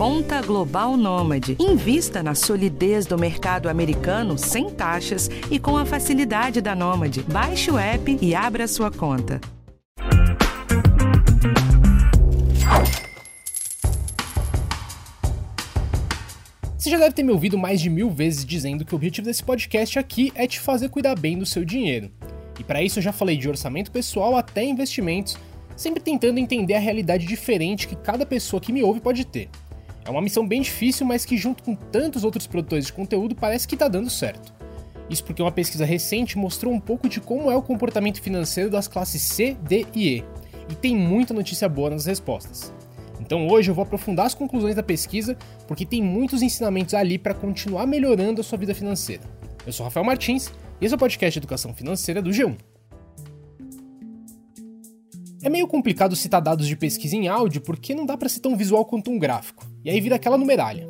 Conta Global Nômade. Invista na solidez do mercado americano sem taxas e com a facilidade da Nômade. Baixe o app e abra sua conta. Você já deve ter me ouvido mais de mil vezes dizendo que o objetivo desse podcast aqui é te fazer cuidar bem do seu dinheiro. E para isso eu já falei de orçamento pessoal até investimentos, sempre tentando entender a realidade diferente que cada pessoa que me ouve pode ter. É uma missão bem difícil, mas que junto com tantos outros produtores de conteúdo parece que está dando certo. Isso porque uma pesquisa recente mostrou um pouco de como é o comportamento financeiro das classes C, D e E, e tem muita notícia boa nas respostas. Então hoje eu vou aprofundar as conclusões da pesquisa, porque tem muitos ensinamentos ali para continuar melhorando a sua vida financeira. Eu sou Rafael Martins e esse é o podcast Educação Financeira do G1. É meio complicado citar dados de pesquisa em áudio porque não dá para ser tão visual quanto um gráfico, e aí vira aquela numeralha.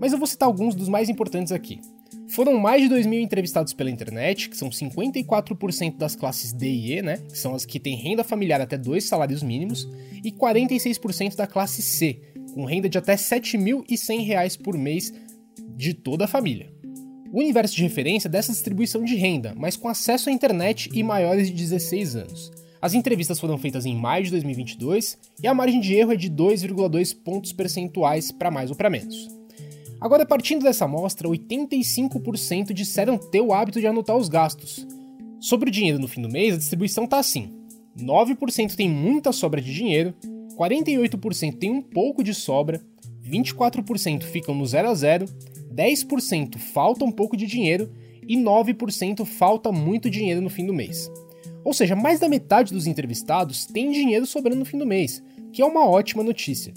Mas eu vou citar alguns dos mais importantes aqui. Foram mais de 2 mil entrevistados pela internet, que são 54% das classes D e E, né, que são as que têm renda familiar até dois salários mínimos, e 46% da classe C, com renda de até R$ 7.100 por mês de toda a família. O universo de referência é dessa distribuição de renda, mas com acesso à internet e maiores de 16 anos. As entrevistas foram feitas em maio de 2022 e a margem de erro é de 2,2 pontos percentuais para mais ou para menos. Agora, partindo dessa amostra, 85% disseram ter o hábito de anotar os gastos. Sobre o dinheiro no fim do mês, a distribuição está assim: 9% tem muita sobra de dinheiro, 48% tem um pouco de sobra, 24% ficam no 0 a 0, 10% falta um pouco de dinheiro e 9% falta muito dinheiro no fim do mês. Ou seja, mais da metade dos entrevistados tem dinheiro sobrando no fim do mês, que é uma ótima notícia.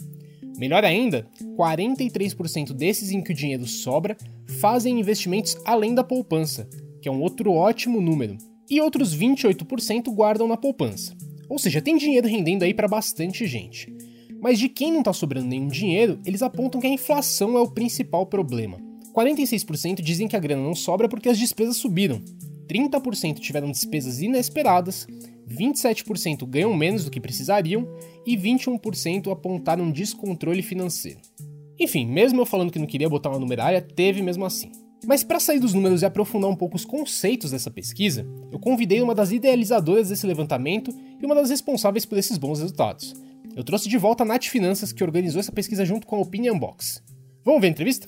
Melhor ainda, 43% desses em que o dinheiro sobra fazem investimentos além da poupança, que é um outro ótimo número, e outros 28% guardam na poupança. Ou seja, tem dinheiro rendendo aí para bastante gente. Mas de quem não está sobrando nenhum dinheiro, eles apontam que a inflação é o principal problema. 46% dizem que a grana não sobra porque as despesas subiram. 30% tiveram despesas inesperadas 27% ganham menos do que precisariam e 21% apontaram descontrole financeiro. Enfim, mesmo eu falando que não queria botar uma numerária, teve mesmo assim. Mas para sair dos números e aprofundar um pouco os conceitos dessa pesquisa, eu convidei uma das idealizadoras desse levantamento e uma das responsáveis por esses bons resultados. Eu trouxe de volta a Nath Finanças, que organizou essa pesquisa junto com a Opinion Box. Vamos ver a entrevista?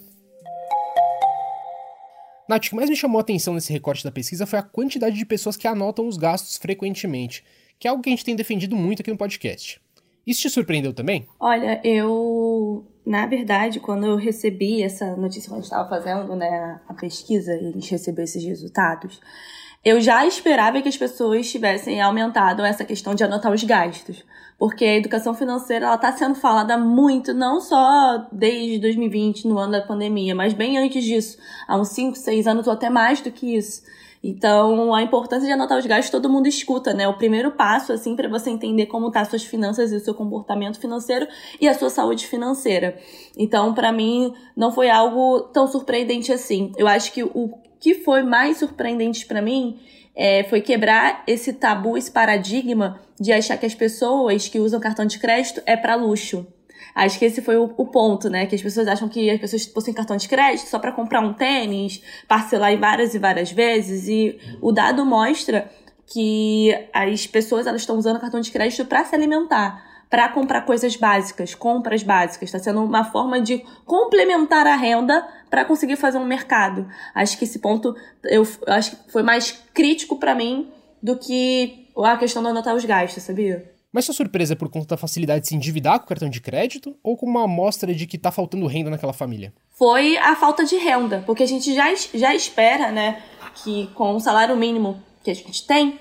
Nath, o que mais me chamou a atenção nesse recorte da pesquisa foi a quantidade de pessoas que anotam os gastos frequentemente, que é algo que a gente tem defendido muito aqui no podcast. Isso te surpreendeu também? Olha, eu, na verdade, quando eu recebi essa notícia, quando a gente estava fazendo né, a pesquisa e a gente recebeu esses resultados, eu já esperava que as pessoas tivessem aumentado essa questão de anotar os gastos. Porque a educação financeira ela está sendo falada muito, não só desde 2020, no ano da pandemia, mas bem antes disso, há uns 5, 6 anos ou até mais do que isso. Então, a importância de anotar os gastos todo mundo escuta, né? O primeiro passo, assim, para você entender como tá suas finanças e o seu comportamento financeiro e a sua saúde financeira. Então, para mim, não foi algo tão surpreendente assim. Eu acho que o que foi mais surpreendente para mim é, foi quebrar esse tabu, esse paradigma de achar que as pessoas que usam cartão de crédito é para luxo. Acho que esse foi o, o, ponto, né? Que as pessoas acham que as pessoas possuem cartão de crédito só para comprar um tênis, parcelar em várias e várias vezes. E o dado mostra que as pessoas estão usando cartão de crédito para se alimentar para comprar coisas básicas, compras básicas. Está sendo uma forma de complementar a renda para conseguir fazer um mercado. Acho que esse ponto eu, eu acho que foi mais crítico para mim do que a questão de anotar os gastos, sabia? Mas sua surpresa é por conta da facilidade de se endividar com o cartão de crédito ou com uma amostra de que está faltando renda naquela família? Foi a falta de renda, porque a gente já, já espera, né, que com o salário mínimo que a gente tem,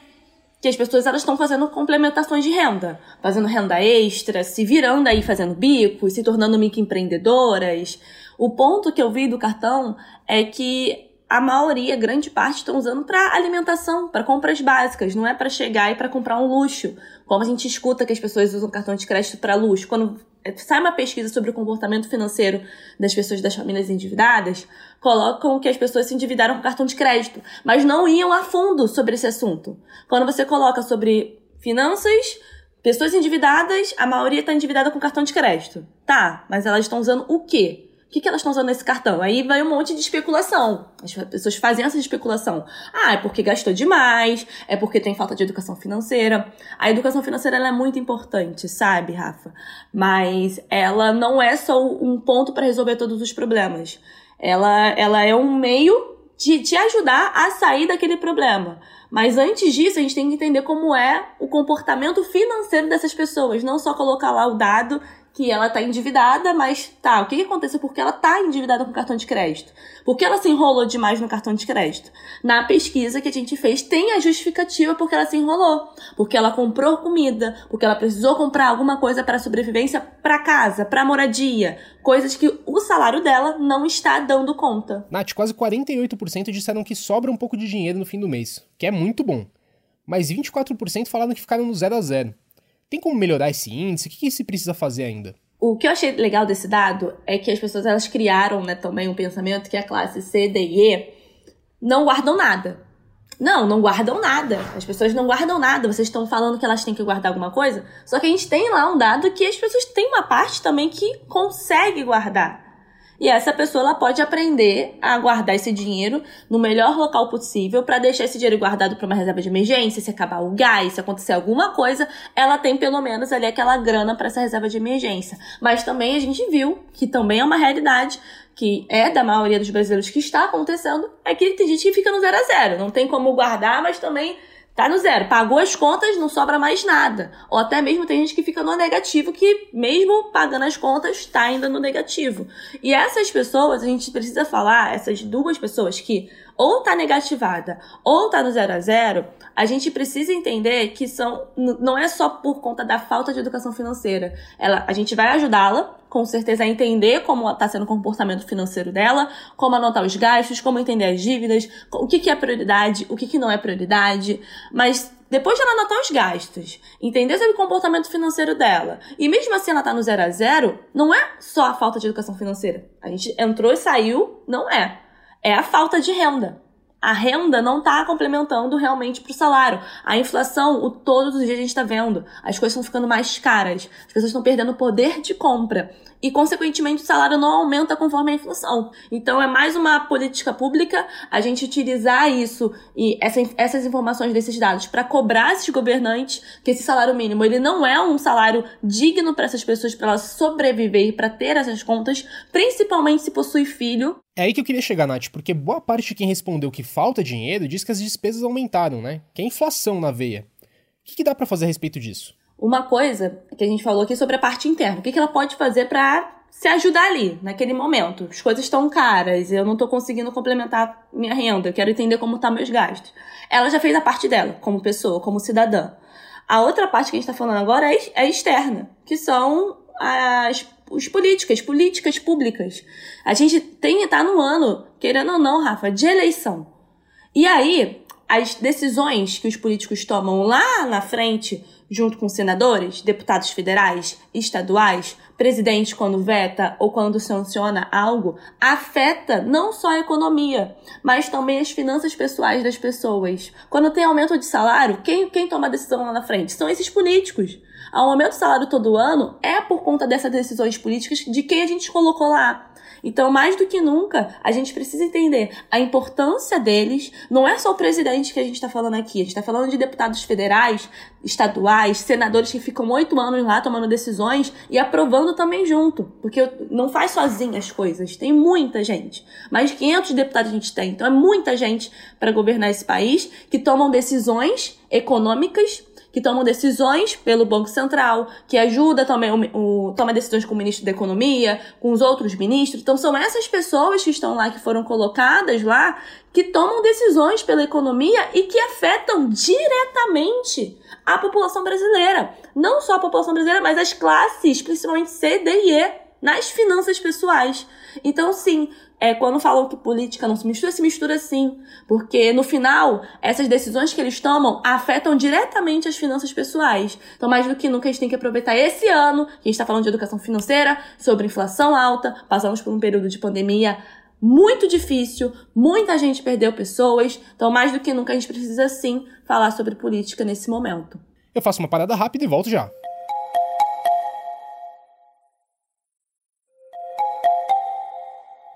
que as pessoas elas estão fazendo complementações de renda, fazendo renda extra, se virando aí fazendo bico, se tornando microempreendedoras. O ponto que eu vi do cartão é que a maioria, grande parte, estão usando para alimentação, para compras básicas, não é para chegar e para comprar um luxo. Como a gente escuta que as pessoas usam cartão de crédito para luxo. Quando sai uma pesquisa sobre o comportamento financeiro das pessoas das famílias endividadas, colocam que as pessoas se endividaram com cartão de crédito, mas não iam a fundo sobre esse assunto. Quando você coloca sobre finanças Pessoas endividadas, a maioria está endividada com cartão de crédito. Tá, mas elas estão usando o quê? Que, que elas estão usando nesse cartão? Aí vai um monte de especulação. As pessoas fazem essa especulação. Ah, é porque gastou demais, é porque tem falta de educação financeira. A educação financeira é muito importante, sabe, Rafa? Mas ela não é só um ponto para resolver todos os problemas. Ela, ela é um meio de te ajudar a sair daquele problema. Mas antes disso, a gente tem que entender como é o comportamento financeiro dessas pessoas, não só colocar lá o dado que ela tá endividada, mas tá, o que, que aconteceu porque ela tá endividada com cartão de crédito? Por que ela se enrolou demais no cartão de crédito? Na pesquisa que a gente fez, tem a justificativa porque ela se enrolou. Porque ela comprou comida, porque ela precisou comprar alguma coisa para sobrevivência para casa, para moradia, coisas que o salário dela não está dando conta. Nath, quase 48% disseram que sobra um pouco de dinheiro no fim do mês, que é muito bom. Mas 24% falaram que ficaram no zero a zero. Tem como melhorar esse índice? O que, que se precisa fazer ainda? O que eu achei legal desse dado é que as pessoas elas criaram né, também um pensamento que a classe C, D e E não guardam nada. Não, não guardam nada. As pessoas não guardam nada. Vocês estão falando que elas têm que guardar alguma coisa? Só que a gente tem lá um dado que as pessoas têm uma parte também que consegue guardar. E essa pessoa ela pode aprender a guardar esse dinheiro no melhor local possível para deixar esse dinheiro guardado para uma reserva de emergência, se acabar o gás, se acontecer alguma coisa, ela tem pelo menos ali aquela grana para essa reserva de emergência. Mas também a gente viu que também é uma realidade que é da maioria dos brasileiros que está acontecendo, é que tem gente que fica no zero a zero, não tem como guardar, mas também Tá no zero. Pagou as contas, não sobra mais nada. Ou até mesmo tem gente que fica no negativo, que mesmo pagando as contas, tá ainda no negativo. E essas pessoas, a gente precisa falar, essas duas pessoas que ou tá negativada ou tá no zero a zero, a gente precisa entender que são não é só por conta da falta de educação financeira. Ela, a gente vai ajudá-la, com certeza, a entender como está sendo o comportamento financeiro dela, como anotar os gastos, como entender as dívidas, o que, que é prioridade, o que, que não é prioridade. Mas depois de ela anotar os gastos, entender sobre o comportamento financeiro dela, e mesmo assim ela tá no zero a zero, não é só a falta de educação financeira. A gente entrou e saiu, não é. É a falta de renda a renda não está complementando realmente para o salário. A inflação, o todos os dias a gente está vendo, as coisas estão ficando mais caras, as pessoas estão perdendo poder de compra e, consequentemente, o salário não aumenta conforme a inflação. Então, é mais uma política pública a gente utilizar isso e essa, essas informações desses dados para cobrar esses governantes que esse salário mínimo ele não é um salário digno para essas pessoas para elas sobreviver, para ter essas contas, principalmente se possui filho é aí que eu queria chegar, Nath, porque boa parte de quem respondeu que falta dinheiro diz que as despesas aumentaram, né? Que é inflação na veia. O que, que dá para fazer a respeito disso? Uma coisa que a gente falou aqui sobre a parte interna. O que, que ela pode fazer para se ajudar ali, naquele momento? As coisas estão caras, eu não tô conseguindo complementar minha renda, eu quero entender como tá meus gastos. Ela já fez a parte dela, como pessoa, como cidadã. A outra parte que a gente tá falando agora é, é externa, que são as os políticas, políticas públicas. A gente tem tá no ano, querendo ou não, Rafa, de eleição. E aí, as decisões que os políticos tomam lá na frente, junto com senadores, deputados federais, estaduais, presidente quando veta ou quando sanciona algo, afeta não só a economia, mas também as finanças pessoais das pessoas. Quando tem aumento de salário, quem, quem toma a decisão lá na frente? São esses políticos ao aumento do salário todo ano é por conta dessas decisões políticas de quem a gente colocou lá. Então, mais do que nunca, a gente precisa entender a importância deles. Não é só o presidente que a gente está falando aqui. A gente está falando de deputados federais, estaduais, senadores que ficam oito anos lá tomando decisões e aprovando também junto. Porque não faz sozinho as coisas. Tem muita gente. Mais de 500 deputados a gente tem. Então, é muita gente para governar esse país que tomam decisões econômicas que tomam decisões pelo Banco Central, que ajuda também o, o toma decisões com o ministro da Economia, com os outros ministros. Então são essas pessoas que estão lá, que foram colocadas lá, que tomam decisões pela economia e que afetam diretamente a população brasileira. Não só a população brasileira, mas as classes, principalmente C, D e E, nas finanças pessoais. Então, sim, é, quando falam que política não se mistura, se mistura sim. Porque no final, essas decisões que eles tomam afetam diretamente as finanças pessoais. Então, mais do que nunca, a gente tem que aproveitar esse ano, que a gente está falando de educação financeira, sobre inflação alta, passamos por um período de pandemia muito difícil, muita gente perdeu pessoas. Então, mais do que nunca, a gente precisa sim falar sobre política nesse momento. Eu faço uma parada rápida e volto já.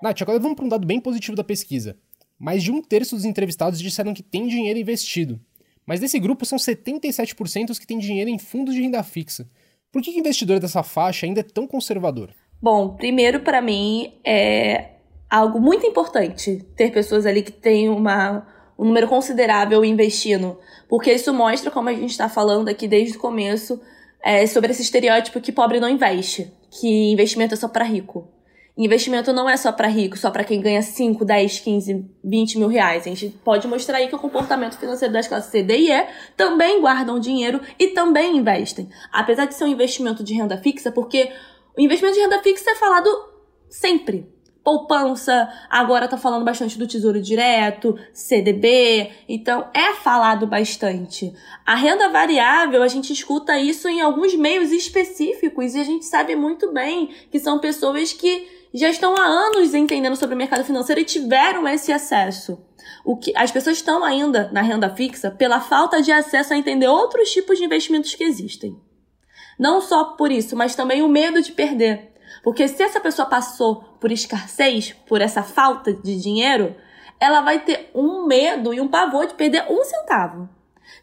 Nath, agora vamos para um dado bem positivo da pesquisa. Mais de um terço dos entrevistados disseram que tem dinheiro investido. Mas desse grupo são 77% os que têm dinheiro em fundos de renda fixa. Por que o investidor dessa faixa ainda é tão conservador? Bom, primeiro para mim é algo muito importante ter pessoas ali que têm uma, um número considerável investindo, porque isso mostra, como a gente está falando aqui desde o começo, é, sobre esse estereótipo que pobre não investe, que investimento é só para rico. Investimento não é só para rico, só para quem ganha 5, 10, 15, 20 mil reais. A gente pode mostrar aí que o comportamento financeiro das classes C, D e E também guardam dinheiro e também investem. Apesar de ser um investimento de renda fixa, porque o investimento de renda fixa é falado sempre poupança, agora tá falando bastante do Tesouro Direto, CDB, então é falado bastante. A renda variável, a gente escuta isso em alguns meios específicos e a gente sabe muito bem que são pessoas que já estão há anos entendendo sobre o mercado financeiro e tiveram esse acesso. O que as pessoas estão ainda na renda fixa pela falta de acesso a entender outros tipos de investimentos que existem. Não só por isso, mas também o medo de perder. Porque se essa pessoa passou por escassez, por essa falta de dinheiro, ela vai ter um medo e um pavor de perder um centavo.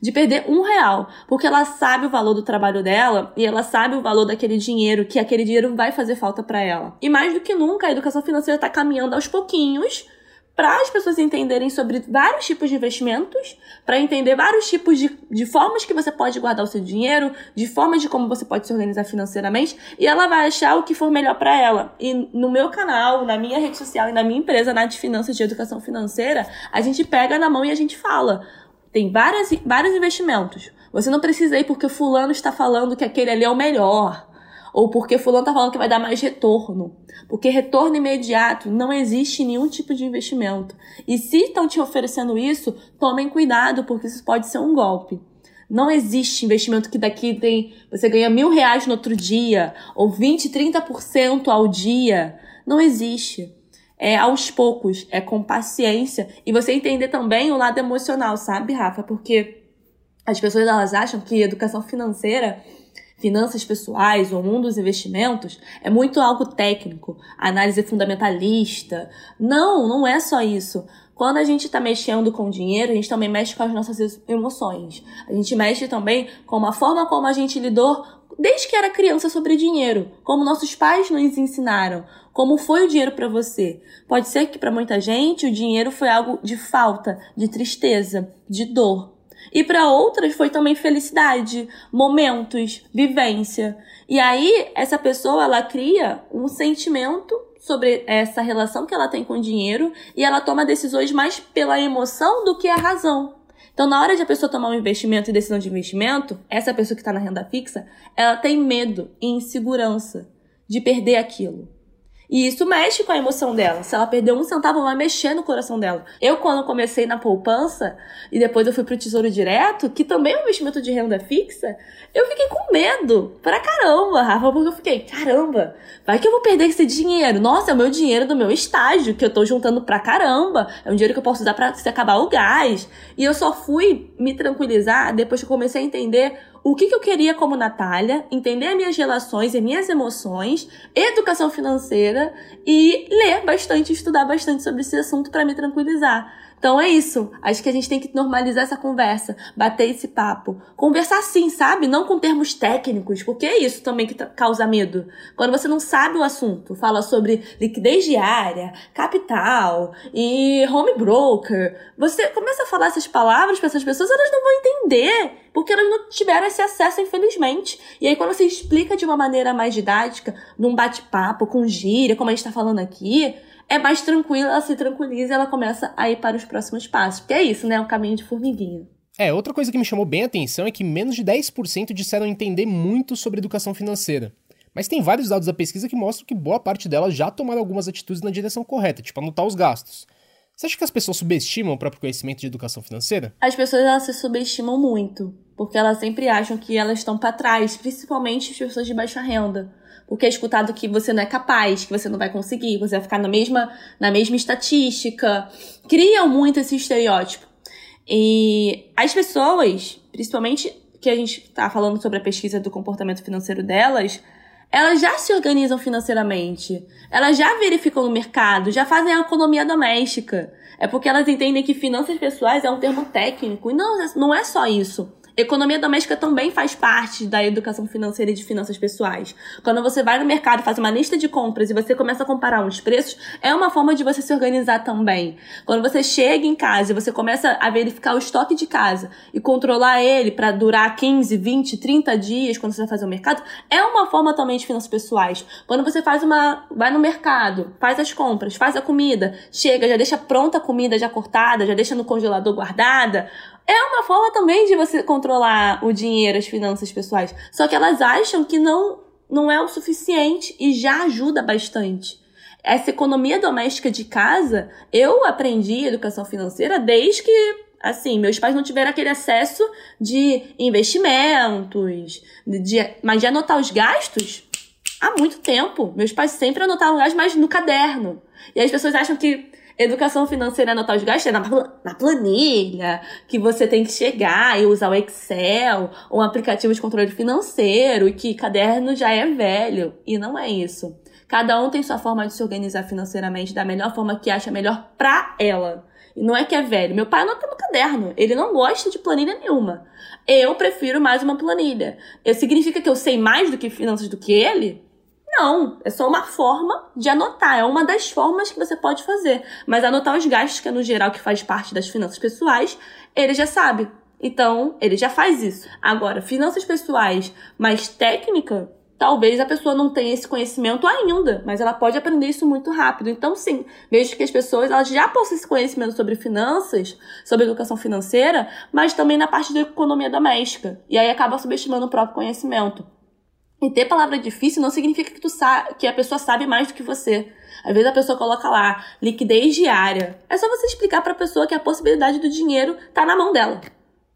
De perder um real. Porque ela sabe o valor do trabalho dela e ela sabe o valor daquele dinheiro, que aquele dinheiro vai fazer falta para ela. E mais do que nunca, a educação financeira está caminhando aos pouquinhos para as pessoas entenderem sobre vários tipos de investimentos, para entender vários tipos de, de formas que você pode guardar o seu dinheiro, de formas de como você pode se organizar financeiramente, e ela vai achar o que for melhor para ela. E no meu canal, na minha rede social e na minha empresa, na de finanças de educação financeira, a gente pega na mão e a gente fala. Tem várias, vários investimentos. Você não precisa ir porque fulano está falando que aquele ali é o melhor ou porque fulano tá falando que vai dar mais retorno. Porque retorno imediato não existe nenhum tipo de investimento. E se estão te oferecendo isso, tomem cuidado, porque isso pode ser um golpe. Não existe investimento que daqui tem, você ganha mil reais no outro dia, ou 20, 30% ao dia. Não existe. É aos poucos, é com paciência. E você entender também o lado emocional, sabe, Rafa? Porque as pessoas elas acham que educação financeira finanças pessoais ou mundo dos investimentos é muito algo técnico, análise fundamentalista. Não, não é só isso. Quando a gente está mexendo com dinheiro, a gente também mexe com as nossas emoções. A gente mexe também com a forma como a gente lidou desde que era criança sobre dinheiro, como nossos pais nos ensinaram, como foi o dinheiro para você. Pode ser que para muita gente o dinheiro foi algo de falta, de tristeza, de dor. E para outras foi também felicidade, momentos, vivência. E aí essa pessoa ela cria um sentimento sobre essa relação que ela tem com o dinheiro e ela toma decisões mais pela emoção do que a razão. Então, na hora de a pessoa tomar um investimento e decisão de investimento, essa pessoa que está na renda fixa, ela tem medo e insegurança de perder aquilo. E isso mexe com a emoção dela. Se ela perder um centavo, vai mexer no coração dela. Eu, quando comecei na poupança e depois eu fui pro Tesouro Direto, que também é um investimento de renda fixa, eu fiquei com medo pra caramba, Rafa, porque eu fiquei, caramba, vai que eu vou perder esse dinheiro. Nossa, é o meu dinheiro do meu estágio, que eu tô juntando pra caramba. É um dinheiro que eu posso usar pra se acabar o gás. E eu só fui me tranquilizar depois que eu comecei a entender o que, que eu queria como Natália, entender as minhas relações e minhas emoções, educação financeira e ler bastante, estudar bastante sobre esse assunto para me tranquilizar. Então é isso. Acho que a gente tem que normalizar essa conversa, bater esse papo. Conversar sim, sabe? Não com termos técnicos, porque é isso também que causa medo. Quando você não sabe o assunto, fala sobre liquidez diária, capital e home broker, você começa a falar essas palavras para essas pessoas, elas não vão entender, porque elas não tiveram esse acesso, infelizmente. E aí, quando você explica de uma maneira mais didática, num bate-papo, com gíria, como a gente está falando aqui, é mais tranquila, ela se tranquiliza e ela começa a ir para os próximos passos. Porque é isso, né? É um caminho de formiguinha. É, outra coisa que me chamou bem a atenção é que menos de 10% disseram entender muito sobre educação financeira. Mas tem vários dados da pesquisa que mostram que boa parte delas já tomaram algumas atitudes na direção correta, tipo anotar os gastos. Você acha que as pessoas subestimam o próprio conhecimento de educação financeira? As pessoas elas se subestimam muito, porque elas sempre acham que elas estão para trás, principalmente as pessoas de baixa renda porque é escutado que você não é capaz, que você não vai conseguir, você vai ficar na mesma, na mesma estatística. Criam muito esse estereótipo. E as pessoas, principalmente que a gente está falando sobre a pesquisa do comportamento financeiro delas, elas já se organizam financeiramente. Elas já verificam no mercado, já fazem a economia doméstica. É porque elas entendem que finanças pessoais é um termo técnico. E não, não é só isso. Economia doméstica também faz parte da educação financeira e de finanças pessoais. Quando você vai no mercado, faz uma lista de compras e você começa a comparar uns preços, é uma forma de você se organizar também. Quando você chega em casa e você começa a verificar o estoque de casa e controlar ele para durar 15, 20, 30 dias quando você vai fazer o mercado, é uma forma também de finanças pessoais. Quando você faz uma, vai no mercado, faz as compras, faz a comida, chega, já deixa pronta a comida já cortada, já deixa no congelador guardada, é uma forma também de você controlar o dinheiro, as finanças pessoais. Só que elas acham que não, não é o suficiente e já ajuda bastante. Essa economia doméstica de casa, eu aprendi educação financeira desde que assim, meus pais não tiveram aquele acesso de investimentos, de, mas de anotar os gastos há muito tempo. Meus pais sempre anotavam gastos, mas no caderno. E as pessoas acham que Educação financeira anotar os gastos é na, na planilha, que você tem que chegar e usar o Excel, um aplicativo de controle financeiro, e que caderno já é velho. E não é isso. Cada um tem sua forma de se organizar financeiramente da melhor forma que acha melhor pra ela. E não é que é velho. Meu pai anota no caderno. Ele não gosta de planilha nenhuma. Eu prefiro mais uma planilha. Significa que eu sei mais do que finanças do que ele? Não, é só uma forma de anotar, é uma das formas que você pode fazer. Mas anotar os gastos, que é no geral que faz parte das finanças pessoais, ele já sabe. Então, ele já faz isso. Agora, finanças pessoais mais técnica, talvez a pessoa não tenha esse conhecimento ainda, mas ela pode aprender isso muito rápido. Então, sim, vejo que as pessoas elas já possuem esse conhecimento sobre finanças, sobre educação financeira, mas também na parte da economia doméstica. E aí acaba subestimando o próprio conhecimento. E ter palavra difícil não significa que, tu que a pessoa sabe mais do que você. Às vezes a pessoa coloca lá liquidez diária. É só você explicar para a pessoa que a possibilidade do dinheiro tá na mão dela.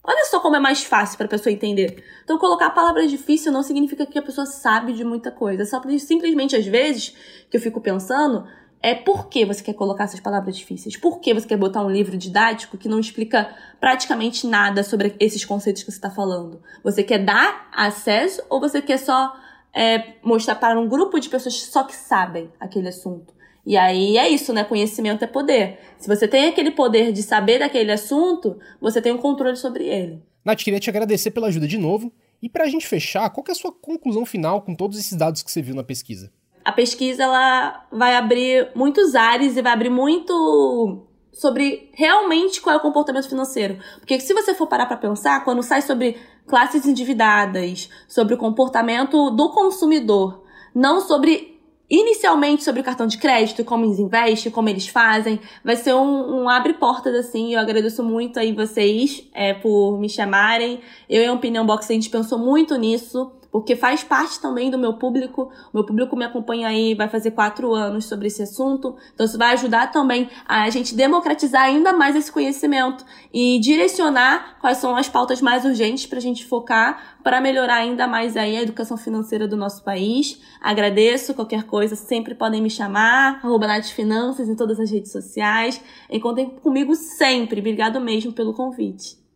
Olha só como é mais fácil para a pessoa entender. Então, colocar a palavra difícil não significa que a pessoa sabe de muita coisa. Só simplesmente às vezes que eu fico pensando é por que você quer colocar essas palavras difíceis? Por que você quer botar um livro didático que não explica praticamente nada sobre esses conceitos que você está falando? Você quer dar acesso ou você quer só é, mostrar para um grupo de pessoas só que sabem aquele assunto? E aí é isso, né? Conhecimento é poder. Se você tem aquele poder de saber daquele assunto, você tem um controle sobre ele. Nath, queria te agradecer pela ajuda de novo. E para a gente fechar, qual é a sua conclusão final com todos esses dados que você viu na pesquisa? A pesquisa ela vai abrir muitos ares e vai abrir muito sobre realmente qual é o comportamento financeiro. Porque se você for parar para pensar, quando sai sobre classes endividadas, sobre o comportamento do consumidor, não sobre inicialmente sobre o cartão de crédito, como eles investem, como eles fazem, vai ser um, um abre portas assim. Eu agradeço muito aí vocês é, por me chamarem. Eu e a Opinião Box a gente pensou muito nisso porque faz parte também do meu público. O meu público me acompanha aí, vai fazer quatro anos sobre esse assunto. Então, isso vai ajudar também a gente democratizar ainda mais esse conhecimento e direcionar quais são as pautas mais urgentes para a gente focar para melhorar ainda mais aí a educação financeira do nosso país. Agradeço qualquer coisa, sempre podem me chamar, arroba Finanças em todas as redes sociais. Encontrem comigo sempre. Obrigado mesmo pelo convite.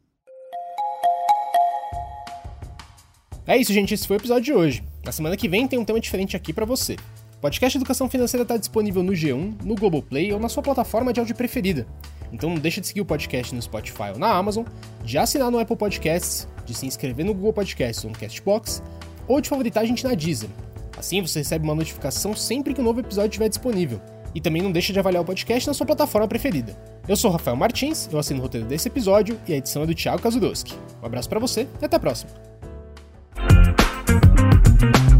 É isso, gente. Esse foi o episódio de hoje. Na semana que vem tem um tema diferente aqui para você. O podcast Educação Financeira está disponível no G1, no Globoplay ou na sua plataforma de áudio preferida. Então não deixa de seguir o podcast no Spotify ou na Amazon, de assinar no Apple Podcasts, de se inscrever no Google Podcasts ou no Castbox, ou de favoritar a gente na Deezer. Assim você recebe uma notificação sempre que um novo episódio estiver disponível. E também não deixa de avaliar o podcast na sua plataforma preferida. Eu sou Rafael Martins, eu assino o roteiro desse episódio e a edição é do Thiago Kazudowski. Um abraço para você e até a próxima. Thank you.